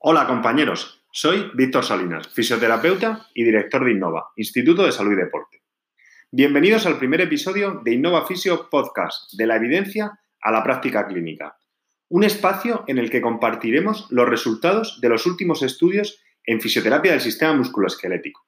Hola compañeros, soy Víctor Salinas, fisioterapeuta y director de Innova, Instituto de Salud y Deporte. Bienvenidos al primer episodio de Innova Fisio Podcast, de la evidencia a la práctica clínica. Un espacio en el que compartiremos los resultados de los últimos estudios en fisioterapia del sistema musculoesquelético.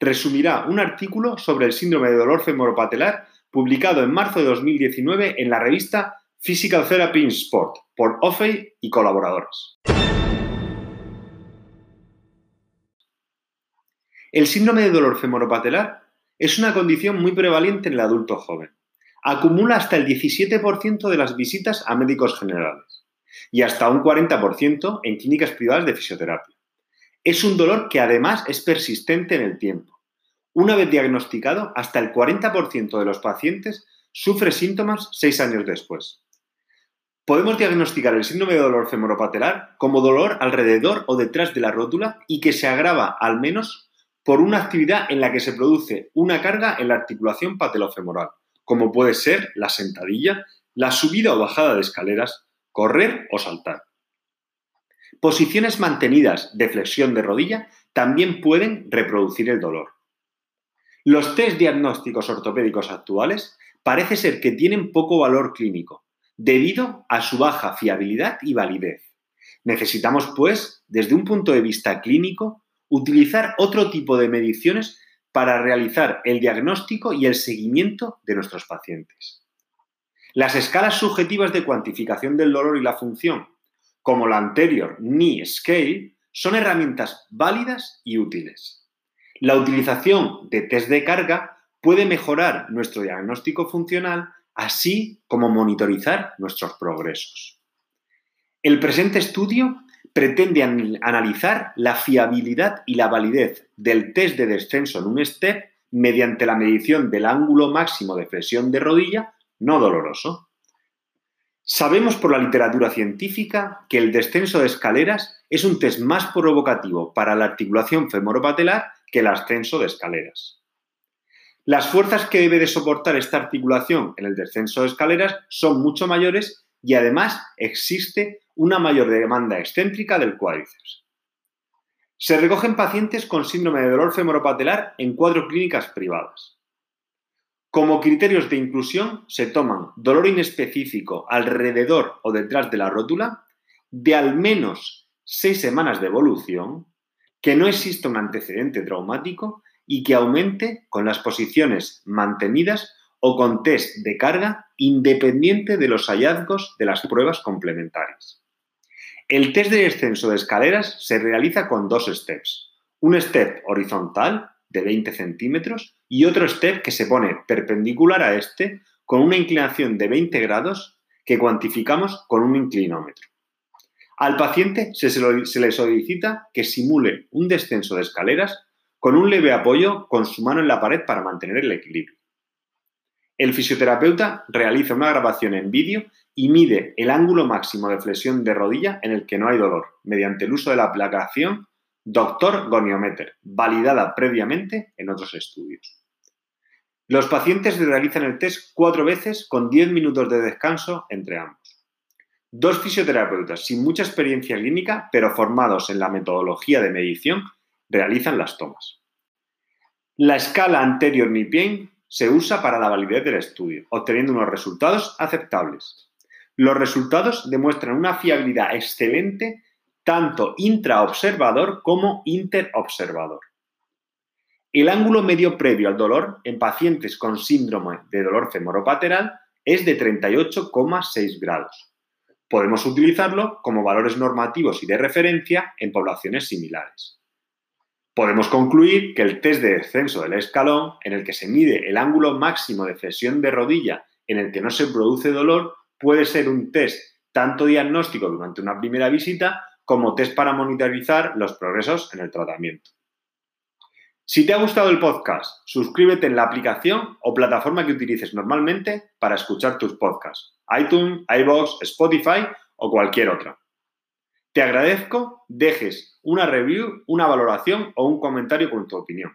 resumirá un artículo sobre el síndrome de dolor femoropatelar publicado en marzo de 2019 en la revista Physical Therapy in Sport por Offey y colaboradores. El síndrome de dolor femoropatelar es una condición muy prevalente en el adulto joven. Acumula hasta el 17% de las visitas a médicos generales y hasta un 40% en clínicas privadas de fisioterapia. Es un dolor que además es persistente en el tiempo. Una vez diagnosticado, hasta el 40% de los pacientes sufre síntomas seis años después. Podemos diagnosticar el síndrome de dolor femoropatelar como dolor alrededor o detrás de la rótula y que se agrava al menos por una actividad en la que se produce una carga en la articulación patelofemoral, como puede ser la sentadilla, la subida o bajada de escaleras, correr o saltar. Posiciones mantenidas de flexión de rodilla también pueden reproducir el dolor. Los test diagnósticos ortopédicos actuales parece ser que tienen poco valor clínico, debido a su baja fiabilidad y validez. Necesitamos, pues, desde un punto de vista clínico, utilizar otro tipo de mediciones para realizar el diagnóstico y el seguimiento de nuestros pacientes. Las escalas subjetivas de cuantificación del dolor y la función, como la anterior Knee Scale, son herramientas válidas y útiles. La utilización de test de carga puede mejorar nuestro diagnóstico funcional, así como monitorizar nuestros progresos. El presente estudio pretende analizar la fiabilidad y la validez del test de descenso en un step mediante la medición del ángulo máximo de flexión de rodilla no doloroso. Sabemos por la literatura científica que el descenso de escaleras es un test más provocativo para la articulación femoropatelar que el ascenso de escaleras. Las fuerzas que debe de soportar esta articulación en el descenso de escaleras son mucho mayores y además existe una mayor demanda excéntrica del cuádriceps. Se recogen pacientes con síndrome de dolor femoropatelar en cuatro clínicas privadas. Como criterios de inclusión se toman dolor inespecífico alrededor o detrás de la rótula, de al menos seis semanas de evolución, que no exista un antecedente traumático y que aumente con las posiciones mantenidas o con test de carga independiente de los hallazgos de las pruebas complementarias. El test de descenso de escaleras se realiza con dos steps. Un step horizontal de 20 centímetros y otro step que se pone perpendicular a este con una inclinación de 20 grados que cuantificamos con un inclinómetro. Al paciente se, le solicita que simule un descenso de escaleras con un leve apoyo con su mano en la pared para mantener el equilibrio. El fisioterapeuta realiza una grabación en vídeo y mide el ángulo máximo de flexión de rodilla en el que no hay dolor, mediante el uso de la aplicación Doctor Goniometer, validada previamente en otros estudios. Los pacientes realizan el test cuatro veces con 10 minutos de descanso entre ambos. Dos fisioterapeutas sin mucha experiencia clínica, pero formados en la metodología de medición, realizan las tomas. La escala anterior pain se usa para la validez del estudio, obteniendo unos resultados aceptables. Los resultados demuestran una fiabilidad excelente tanto intraobservador como interobservador. El ángulo medio previo al dolor en pacientes con síndrome de dolor femoropatelar es de 38,6 grados. Podemos utilizarlo como valores normativos y de referencia en poblaciones similares. Podemos concluir que el test de descenso del escalón, en el que se mide el ángulo máximo de flexión de rodilla en el que no se produce dolor, puede ser un test tanto diagnóstico durante una primera visita como test para monitorizar los progresos en el tratamiento. Si te ha gustado el podcast, suscríbete en la aplicación o plataforma que utilices normalmente para escuchar tus podcasts, iTunes, iVoox, Spotify o cualquier otra. Te agradezco dejes una review, una valoración o un comentario con tu opinión.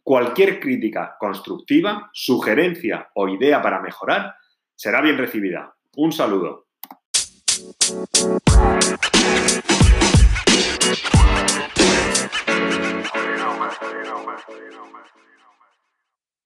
Cualquier crítica constructiva, sugerencia o idea para mejorar será bien recibida. Un saludo. you know, man.